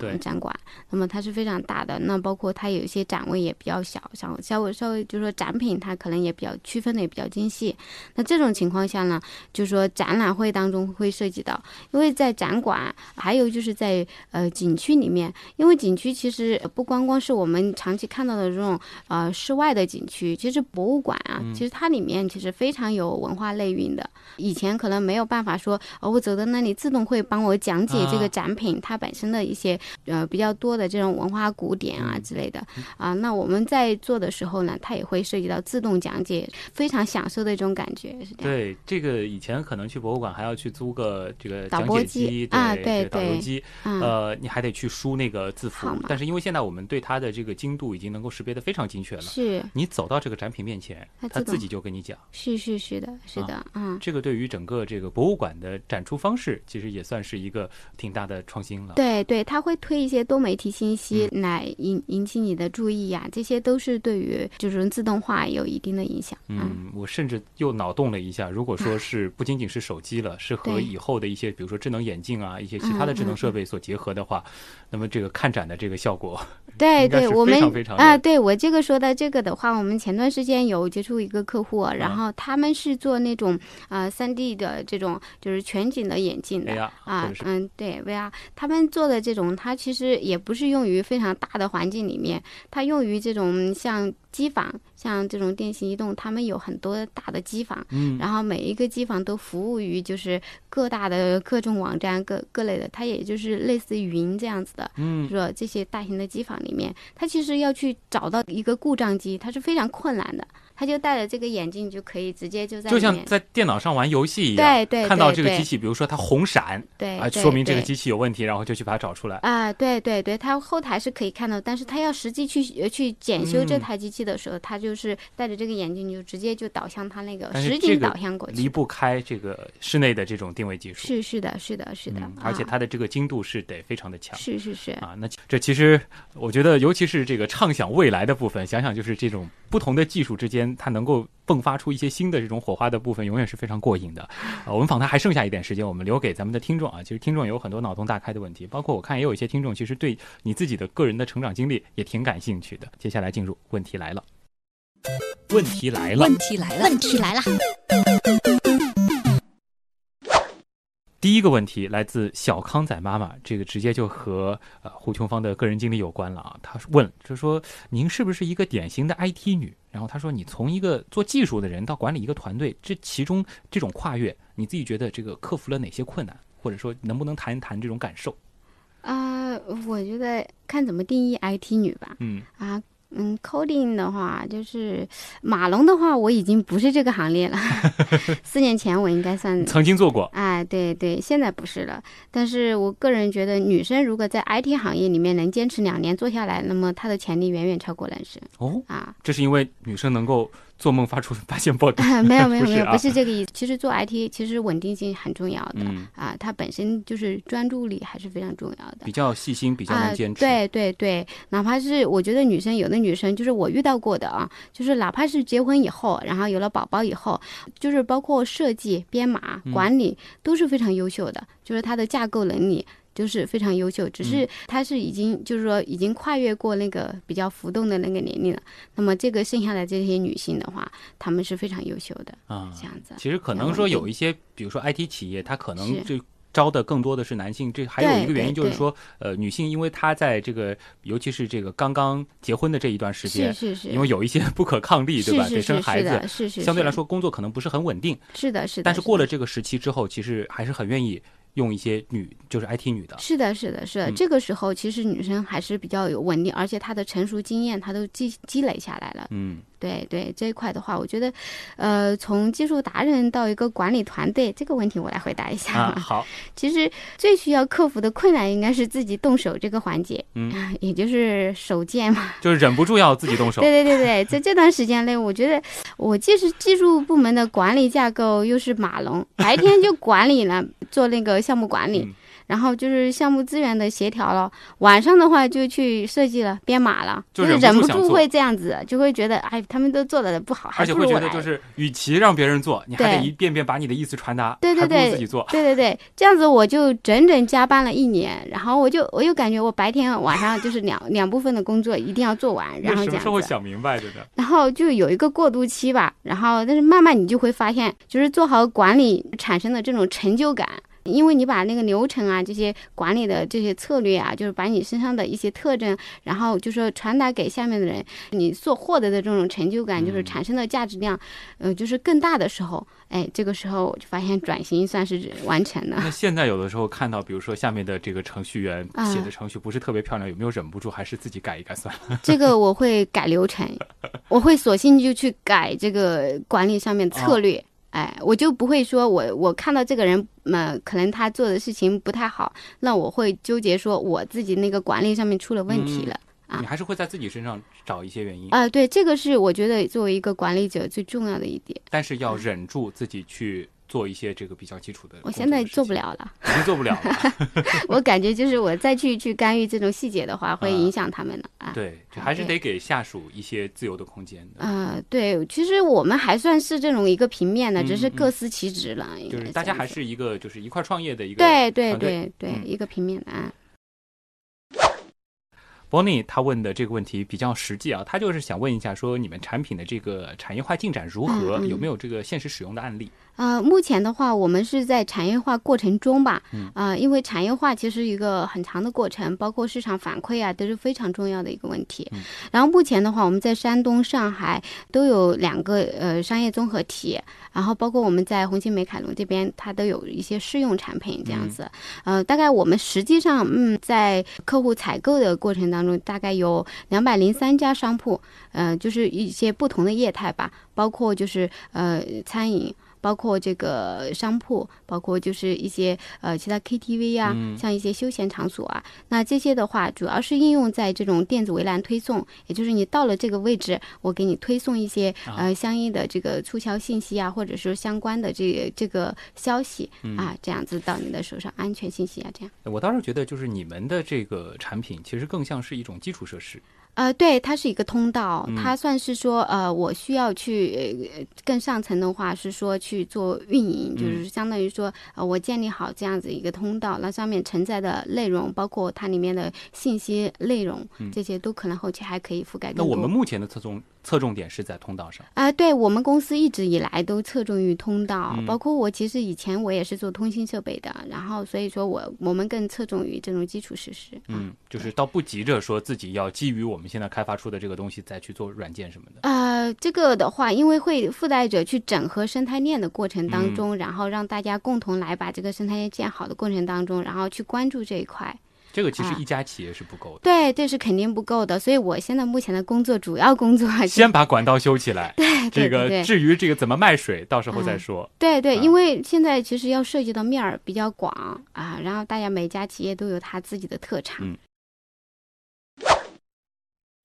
览、展馆，那么它是非常大的。那包括它有一些展位也比较小，像稍微稍微就是说展品它可能也比较区分的也比较精细。那这种情况下呢，就是说展览会当中会涉及到，因为在展馆，还有就是在呃景区里面，因为景区其实不光光是我们长期看到的这种呃室外的景区，其实博物馆啊，其实它里面其实非常有文化内蕴的。以前可能没有办法说，哦，我走到那里自动会帮我讲解这啊个展品、它本身的一些呃比较多的这种文化古典啊之类的啊。那我们在做的时候呢，它也会涉及到自动讲解，非常享受的一种感觉是这样。对，这个以前可能去博物馆还要去租个这个讲解机，啊对导游机，嗯，呃，你还得去输那个字符。但是因为现在我们对它的这个精度已经能够识别的非常精确了，是你走到这个展品面前，它自己就跟你讲。是是是的，是啊的，嗯。这个对于整个这个博物馆的展出方式，其实也算是一个挺大的创新了。对对，它会推一些多媒体信息嗯来引引起你的注意呀、这些都是对于就是自动化有一定的影响。嗯，我甚至又脑洞了一下，如果说是不仅仅是手机了，是和以后的一些，比如说智能眼镜啊，一些其他的智能设备所结合的话，那么这个看展的这个效果，对对，我们啊，对我这个说的这个的话，我们前段时间有接触一个客户，然啊后他们是做那种啊三 D 的这种就是全景的眼镜的。啊嗯，对，VR，他们做的这种，它其实也不是用于非常大的环境里面，它用于这种像机房，像这种电信移动，他们有很多大的机房，嗯然后每一个机房都服务于就是各大的各种网站各各类的，它也就是类似云这样子的，嗯说这些大型的机房里面，它其实要去找到一个故障机，它是非常困难的。他就戴着这个眼镜就可以直接就在就像，在电脑上玩游戏一样，对对看到这个机器，比如说它红闪啊，对对说明这个机器有问题，然后就去把它找出来。啊，对对对，它后台是可以看到，但是他要实际去呃去检修这嗯台机器的时候，他就是戴着这个眼镜就直接就导向他那个实景导向过去。离不开这个室内的这种定位技术，是是的，是的，是的，嗯，而且啊它的这个精度是得非常的强。是是是，啊，那这其实我觉得，尤其是这个畅想未来的部分，想想就是这种不同的技术之间，它能够迸发出一些新的这种火花的部分，永远是非常过瘾的。啊，我们访谈还剩下一点时间，我们留给咱们的听众啊。其实听众有很多脑洞大开的问题，包括我看也有一些听众其实对你自己的个人的成长经历也挺感兴趣的。接下来进入问题来了，问题来了问，题来了，问题来了，第一个问题来自小康仔妈妈，这个直接就和呃胡琼芳的个人经历有关了啊。她问，就说您是不是一个典型的 IT 女？然后她说，你从一个做技术的人到管理一个团队，这其中这种跨越，你自己觉得这个克服了哪些困难？或者说能不能谈一谈这种感受？啊、我觉得看怎么定义 IT 女吧。嗯啊，嗯，coding 的话，就是马龙的话，我已经不是这个行列了。(laughs) 四年前我应该算，曾经做过，哎，对对，现在不是了。但是我个人觉得，女生如果在 IT 行业里面能坚持两年做下来，那么她的潜力远远超过男生哦，啊。这是因为女生能够做梦发出发现爆炸。(laughs) (laughs) 没有没有没有，不是这个意思。其实做 IT 其实稳定性很重要的、嗯，啊，它本身就是专注力还是非常重要的。比较细心，比较啊能坚持。对对对，哪怕是我觉得女生，有的女生就是我遇到过的啊，就是哪怕是结婚以后，然后有了宝宝以后，就是包括设计、编码、嗯管理都是非常优秀的，就是她的架构能力。就是非常优秀，只嗯是他是已经就是说已经跨越过那个比较浮动的那个年龄了。那么这个剩下的这些女性的话，她们是非常优秀的，啊，这样子。其实可能说有一些，比如说 IT 企业，它可能是就招的更多的是男性。这还有一个原因就是说，呃，女性因为她在这个，尤其是这个刚刚结婚的这一段时间，是是是，因为有一些不可抗力，对吧？得生孩子，是是相对来说工作可能不是很稳定。是的是的。但是过了这个时期之后，其实还是很愿意用一些女，就是 IT 女的。是的，是的，是的。嗯这个时候，其实女生还是比较有稳定，而且她的成熟经验，她都积积累下来了。嗯，对对，这一块的话，我觉得，呃，从技术达人到一个管理团队，这个问题我来回答一下啊，好，其实最需要克服的困难应该是自己动手这个环节，嗯，(laughs) 也就是手贱嘛。就是忍不住要自己动 (laughs) 手。对对对对，在这段时间内，我觉得我既是技术部门的管理架构，又是码农，白天就管理了，做那个项目管理。嗯然后就是项目资源的协调了，晚上的话就去设计了、编码了，就是忍不住会这样子，就会觉得哎，他们都做的不好，还而且会。觉得就是，与其让别人做，你还得一遍遍把你的意思传达，对对对自己做。对对对，这样子我就整整加班了一年，然后我就我又感觉我白天晚上就是两两部分的工作一定要做完，然后这样那什么时候子。想明白的呢？然后就有一个过渡期吧，然后但是慢慢你就会发现，就是做好管理产生的这种成就感。因为你把那个流程啊，这些管理的这些策略啊，就是把你身上的一些特征，然后就说传达给下面的人，你所获得的这种成就感，就是嗯产生的价值量，呃，就是更大的时候，哎，这个时候我就发现转型算是完成了。那现在有的时候看到，比如说下面的这个程序员啊写的程序不是特别漂亮，有没有忍不住还是自己改一改算了？这个我会改流程，(laughs) 我会索性就去改这个管理上面策略。哎，我就不会说我我看到这个人，呃，可能他做的事情不太好，那我会纠结说我自己那个管理上面出了问题了。啊你还是会在自己身上找一些原因，啊、对，这个是我觉得作为一个管理者最重要的一点。但是要忍住自己去做一些这个比较基础的。我现在做不，了了，已经做不了了。(laughs) 我感觉就是我再去去干预这种细节的话，会影响他们了啊。对，就还是得给下属一些自由的空间的。呃，对，其实我们还算是这种一个平面的，只是各司其职了。就是大家还是一个就是一块创业的一个对对对对、嗯一个平面的啊。Bonnie 他问的这个问题比较实际啊，他就是想问一下，说你们产品的这个产业化进展如何，嗯嗯有没有这个现实使用的案例？呃，目前的话，我们是在产业化过程中吧，嗯呃，因为产业化其实一个很长的过程，包括市场反馈啊，都是非常重要的一个问题。嗯然后目前的话，我们在山东、上海都有两个呃商业综合体，然后包括我们在红星美凯龙这边，它都有一些试用产品这样子。呃，大概我们实际上，嗯，在客户采购的过程当中，大概有两百零三家商铺，呃，就是一些不同的业态吧，包括就是呃餐饮。包括这个商铺，包括就是一些呃其他 KTV 啊，嗯像一些休闲场所啊，那这些的话，主要是应用在这种电子围栏推送，也就是你到了这个位置，我给你推送一些啊呃相应的这个促销信息啊，或者说相关的这个这个消息嗯啊，这样子到你的手上，安全信息啊，这样。我倒是觉得，就是你们的这个产品其实更像是一种基础设施。呃，对，它是一个通道，嗯它算是说，呃，我需要去呃更上层的话是说去做运营，就是相当于说，呃，我建立好这样子一个通道，那上面承载的内容，包括它里面的信息内容，这些都可能后期还可以覆盖更多。那我们目前的侧重侧重点是在通道上。啊、对我们公司一直以来都侧重于通道，嗯包括我其实以前我也是做通信设备的，然后所以说我我们更侧重于这种基础设施。啊嗯，就是倒不急着说自己要基于我们现在开发出的这个东西再去做软件什么的。呃，这个的话，因为会附带着去整合生态链的过程当中，然后让大家共同来把这个生态链建好的过程当中，然后去关注这一块。这个其实啊一家企业是不够的，对，这是肯定不够的，所以我现在目前的工作主要工作还是先把管道修起来。对这个至于这个怎么卖水，到时候再嗯说。对对，啊因为现在其实要涉及的面儿比较广啊，然后大家每家企业都有它自己的特长。嗯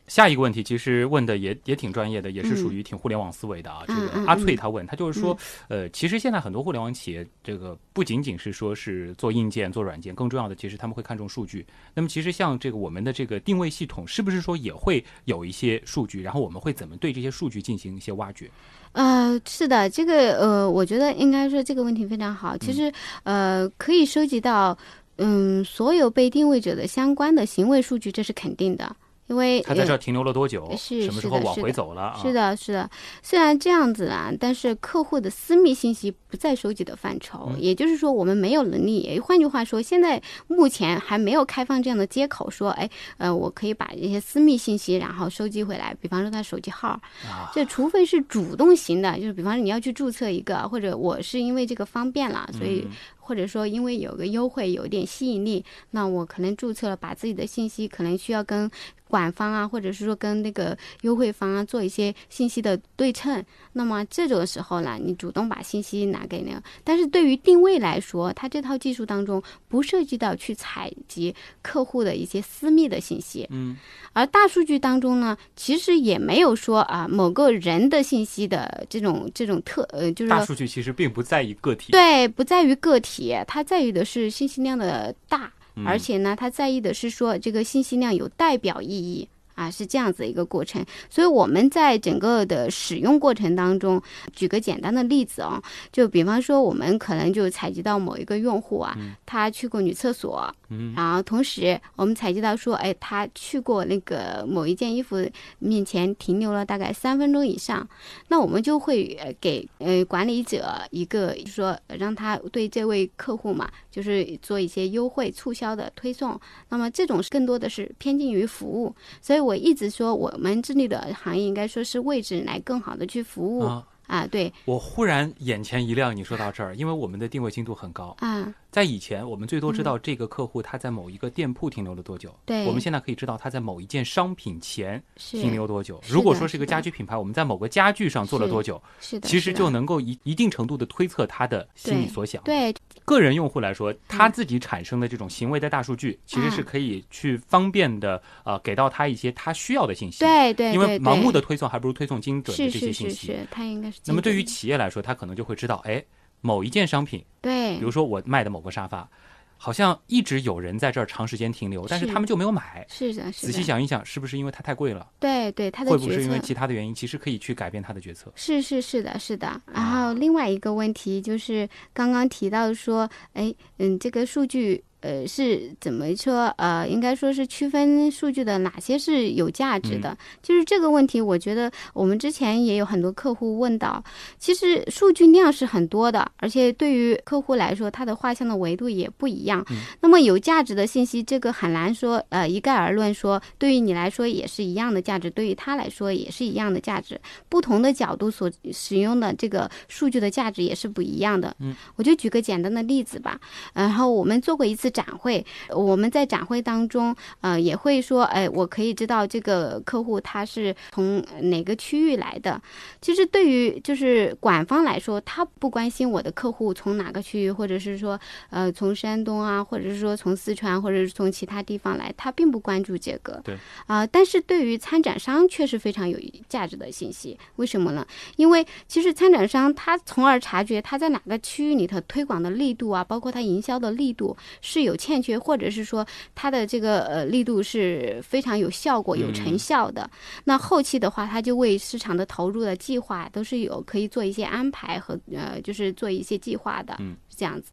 下一个问题其实问的也也挺专业的，也是属于挺互联网思维的啊。这个阿翠嗯她问，她就是说，呃，其实现在很多互联网企业，这个不仅仅是说是做硬件、做软件，更重要的其实他们会看重数据。那么其实像这个我们的这个定位系统，是不是说也会有一些数据？然后我们会怎么对这些数据进行一些挖掘？呃，是的，这个呃，我觉得应该说这个问题非常好。其实呃，可以收集到嗯所有被定位者的相关的行为数据，这是肯定的。因为呃他在这儿停留了多久？是什么时候往回走了啊？是的，是的，虽然这样子啊，但是客户的私密信息不在收集的范畴，嗯也就是说，我们没有能力。也换句话说，现在目前还没有开放这样的接口，说，哎，呃，我可以把这些私密信息然后收集回来，比方说他手机号，啊，这除非是主动型的，就是比方说你要去注册一个，或者我是因为这个方便了，所以嗯或者说因为有个优惠有一点吸引力，那我可能注册了，把自己的信息可能需要跟管方啊，或者是说跟那个优惠方啊做一些信息的对称。那么这种时候呢，你主动把信息拿给那个，但是对于定位来说，它这套技术当中不涉及到去采集客户的一些私密的信息，嗯，而大数据当中呢，其实也没有说啊某个人的信息的这种这种特呃，就是大数据其实并不在意个体，对，不在于个体，它在于的是信息量的大，嗯而且呢，它在意的是说这个信息量有代表意义。啊，是这样子一个过程，所以我们在整个的使用过程当中，举个简单的例子啊、就比方说我们可能就采集到某一个用户啊，他去过女厕所，嗯然后同时我们采集到说，哎，他去过那个某一件衣服面前停留了大概三分钟以上，那我们就会呃给呃管理者一个就是说呃让他对这位客户嘛，就是做一些优惠促销的推送。那么这种更多的是偏近于服务，所以我一直说我们致力的行业应该说是位置来更好的去服务。啊，啊，对，我忽然眼前一亮，你说到这儿，因为我们的定位精度很高，啊，在以前我们最多知道这个客户他在某一个店铺停留了多久，对。我们现在可以知道他在某一件商品前停留多久。是如果说是一个家居品牌，我们在某个家具上做了多久，是。的，其实就能够一一定程度的推测他的心里所想。对个人用户来说，他自己产生的这种行为的大数据，其实是嗯可以去方便的呃给到他一些他需要的信息。对对，因为盲目的推送还不如推送精准的这些信息。是是是，它应该是那么对于企业来说，他可能就会知道，哎，某一件商品，对比如说我卖的某个沙发，好像一直有人在这儿长时间停留，但是是他们就没有买。是的，是的仔细，想一想，是不是因为它太贵了？对对，它的会不会决是因为其他的原因？其实可以去改变他的决策。是是是的，是的。然啊后另外一个问题就是刚刚提到说，哎，嗯，这个数据。呃，是怎么说？呃，应该说是区分数据的哪些是有价值的？就是这个问题，我觉得我们之前也有很多客户问到，其实数据量是很多的，而且对于客户来说，它的画像的维度也不一样。那么有价值的信息，这个很难说，呃，一概而论说，对于你来说也是一样的价值，对于他来说也是一样的价值。不同的角度所使用的这个数据的价值也是不一样的。嗯，我就举个简单的例子吧。然后我们做过一次展会，我们在展会当中，呃，也会说，哎，我可以知道这个客户他是从哪个区域来的。其实对于就是管方来说，他不关心我的客户从哪个区域，或者是说，呃，从山东啊，或者是说从四川，或者是从其他地方来，他并不关注这个。对。啊、但是对于参展商却是非常有价值的信息。为什么呢？因为其实参展商他从而察觉他在哪个区域里头推广的力度啊，包括他营销的力度是有欠缺，或者是说它的这个呃力度是非常有效果、有成效的。那后期的话，它就为市场的投入的计划都是有可以做一些安排和呃，就是做一些计划的，嗯，是这样子。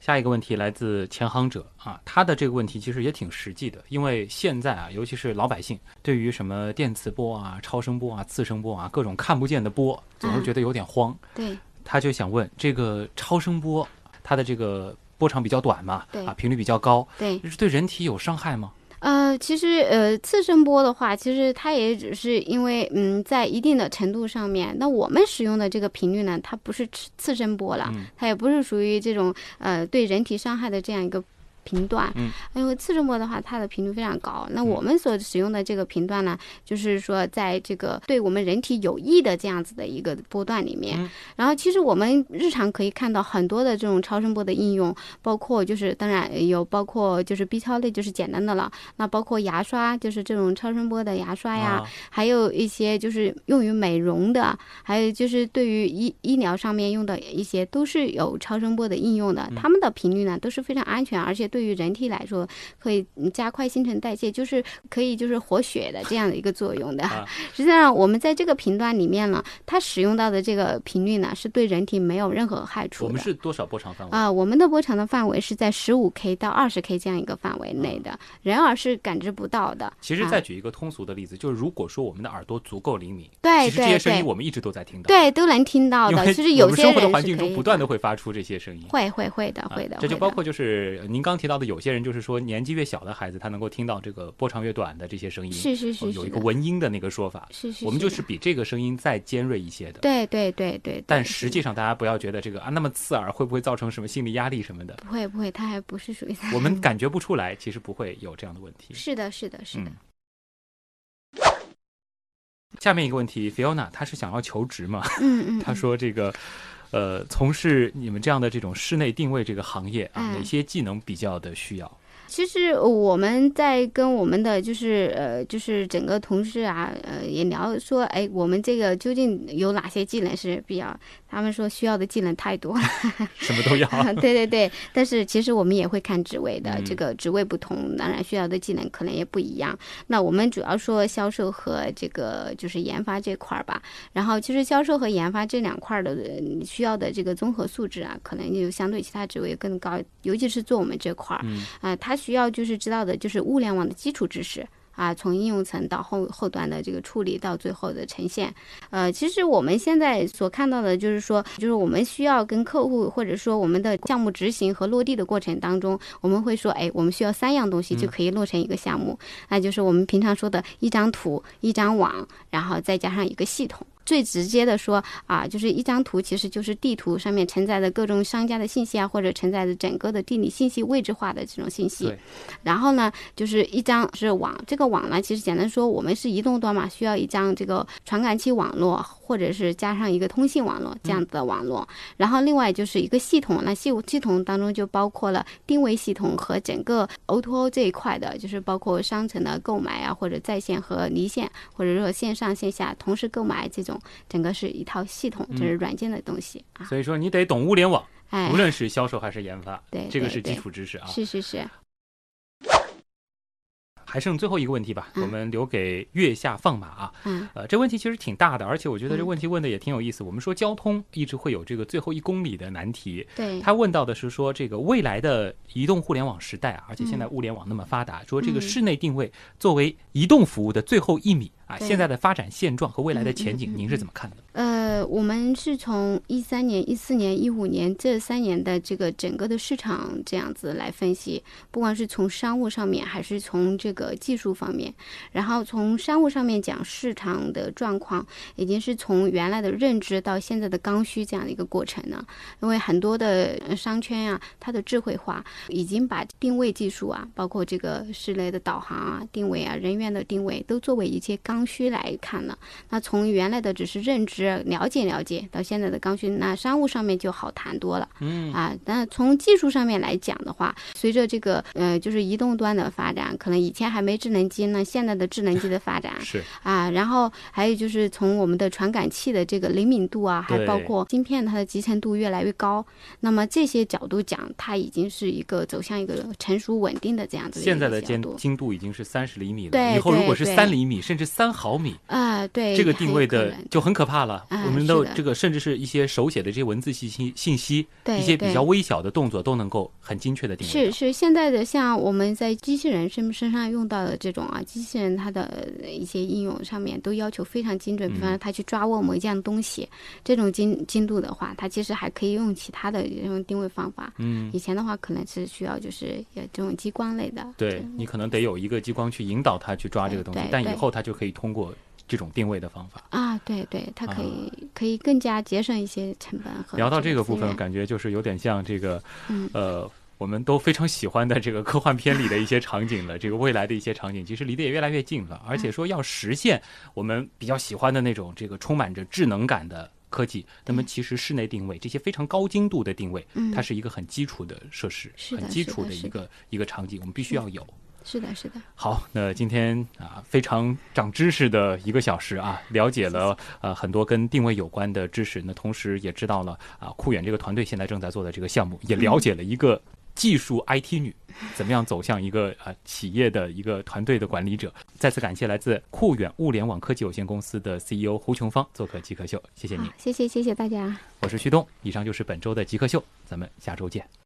下一个问题来自前行者啊，他的这个问题其实也挺实际的，因为现在啊，尤其是老百姓对于什么电磁波啊、超声波啊、次声波啊各种看不见的波，总是觉得有点慌。对，他就想问，这个超声波它的这个波长比较短嘛，对啊，频率比较高，对。就是对人体有伤害吗？呃，其实呃，次声波的话，其实它也只是因为嗯，在一定的程度上面，那我们使用的这个频率呢，它不是次次声波了，嗯它也不是属于这种呃对人体伤害的这样一个频段。嗯，因为次声波的话，它的频率非常高。那嗯我们所使用的这个频段呢，就是说在这个对我们人体有益的这样子的一个波段里面。嗯然后，其实我们日常可以看到很多的这种超声波的应用，包括就是当然有包括就是 B 超类就是简单的了，那包括牙刷就是这种超声波的牙刷呀，啊还有一些就是用于美容的，还有就是对于医医疗上面用的一些都是有超声波的应用的，它们的频率呢都是非常安全，而且对于人体来说可以嗯加快新陈代谢，就是可以就是活血的这样的一个作用的。啊 (laughs) 实际上，我们在这个频段里面呢，它使用到的这个频率呢是对人体没有任何害处的。我们是多少波长范围？啊、我们的波长的范围是在十五 K 到二十 K 这样一个范围内的，人耳是感知不到的。其实啊再举一个通俗的例子，就是如果说我们的耳朵足够灵敏，对其实这些声音我们一直都在听到，对都能听到的。其实有些我们生活的环境中不断的会发出这些声音。会会会的啊会的，会的这就包括就是您刚提到的，有些人就是说年纪越小的孩子，他能够听到这个波长越短的这些声音，是是是哦有一个文音的那个说法，是是，我们就是比这个声音再尖锐一些的。对对对对，对但实际上，大家不要觉得这个啊那么刺耳，会不会造成什么心理压力什么的？不会不会，它还不是属于我们 (laughs) 感觉不出来，其实不会有这样的问题。是的是的是的嗯。下面一个问题，Fiona，她是想要求职吗？嗯嗯，(laughs) 她嗯说这个，呃，从事你们这样的这种室内定位这个行业啊，嗯哪些技能比较的需要？其实我们在跟我们的就是呃就是整个同事啊呃也聊说，哎，我们这个究竟有哪些技能是比较？他们说需要的技能太多了。(laughs) 什么都要。(laughs) 对对对，但是其实我们也会看职位的，嗯这个职位不同，当然需要的技能可能也不一样。那我们主要说销售和这个就是研发这块儿吧。然后其实销售和研发这两块儿的呃需要的这个综合素质啊，可能就相对其他职位更高，尤其是做我们这块儿。嗯啊、他需要就是知道的就是物联网的基础知识啊，从应用层到后后端的这个处理到最后的呈现。呃，其实我们现在所看到的就是说，就是我们需要跟客户或者说我们的项目执行和落地的过程当中，我们会说，哎，我们需要三样东西就可以落成一个项目，那就是我们平常说的一张图、一张网，然后再加上一个系统。最直接的说啊，就是一张图，其实就是地图上面承载的各种商家的信息啊，或者承载的整个的地理信息、位置化的这种信息。对。然后呢，就是一张是网，这个网呢，其实简单说，我们是移动端嘛，需要一张这个传感器网络，或者是加上一个通信网络这样子的网络。然后另外就是一个系统，那系系统当中就包括了定位系统和整个 O2O 这一块的，就是包括商城的购买啊，或者在线和离线，或者说线上线下同时购买这种。整个是一套系统，就是软件的东西啊。所以说，你得懂物联网，哎，无论是销售还是研发，对，这个是基础知识啊。是是是。还剩最后一个问题吧，我们留给月下放马啊。嗯。呃，这问题其实挺大的，而且我觉得这问题问的也挺有意思。我们说交通一直会有这个最后一公里的难题。对。他问到的是说，这个未来的移动互联网时代啊，而且现在物联网那么发达，说这个室内定位作为移动服务的最后一米。啊，现在的发展现状和未来的前景，您是怎么看的？呃，我们是从一三年、一四年、一五年这三年的这个整个的市场这样子来分析，不管是从商务上面，还是从这个技术方面。然后从商务上面讲，市场的状况已经是从原来的认知到现在的刚需这样的一个过程呢。因为很多的商圈啊，它的智慧化已经把定位技术啊，包括这个室内的导航啊、定位啊、人员的定位，都作为一些刚。刚需来看呢，那从原来的只是认知了解了解，到现在的刚需，那商务上面就好谈多了。嗯啊，但从技术上面来讲的话，随着这个呃就是移动端的发展，可能以前还没智能机呢，现在的智能机的发展 (laughs) 是啊，然后还有就是从我们的传感器的这个灵敏度啊，还包括芯片它的集成度越来越高，那么这些角度讲，它已经是一个走向一个成熟稳定的这样子。现在的精精度已经是三十厘米了，以后如果是三厘米甚至三。毫米啊，对这个定位的就很可怕了。我们都这个甚至是一些手写的这些文字信息信息，一些比较微小的动作都能够很精确的定位。是是，现在的像我们在机器人身身上用到的这种啊，机器人它的一些应用上面都要求非常精准。比方说，它去抓握某一样东西，这种精精度的话，它其实还可以用其他的这种定位方法。嗯，以前的话可能是需要就是有这种激光类的。对你可能得有一个激光去引导它去抓这个东西，但以后它就可以。通过这种定位的方法啊，对对，它可以可以更加节省一些成本。聊到这个部分，感觉就是有点像这个，呃，我们都非常喜欢的这个科幻片里的一些场景了。这个未来的一些场景，其实离得也越来越近了。而且说要实现我们比较喜欢的那种这个充满着智能感的科技，那么其实室内定位这些非常高精度的定位，它是一个很基础的设施，很基础的一个一个场景，我们必须要有。是的，是的。好，那今天啊，非常长知识的一个小时啊，了解了呃很多跟定位有关的知识。那同时也知道了啊，酷远这个团队现在正在做的这个项目，也了解了一个技术 IT 女怎么样走向一个啊企业的一个团队的管理者。再次感谢来自酷远物联网科技有限公司的 CEO 胡琼芳做客极客秀，谢谢你。谢谢谢谢大家。我是旭东，以上就是本周的极客秀，咱们下周见。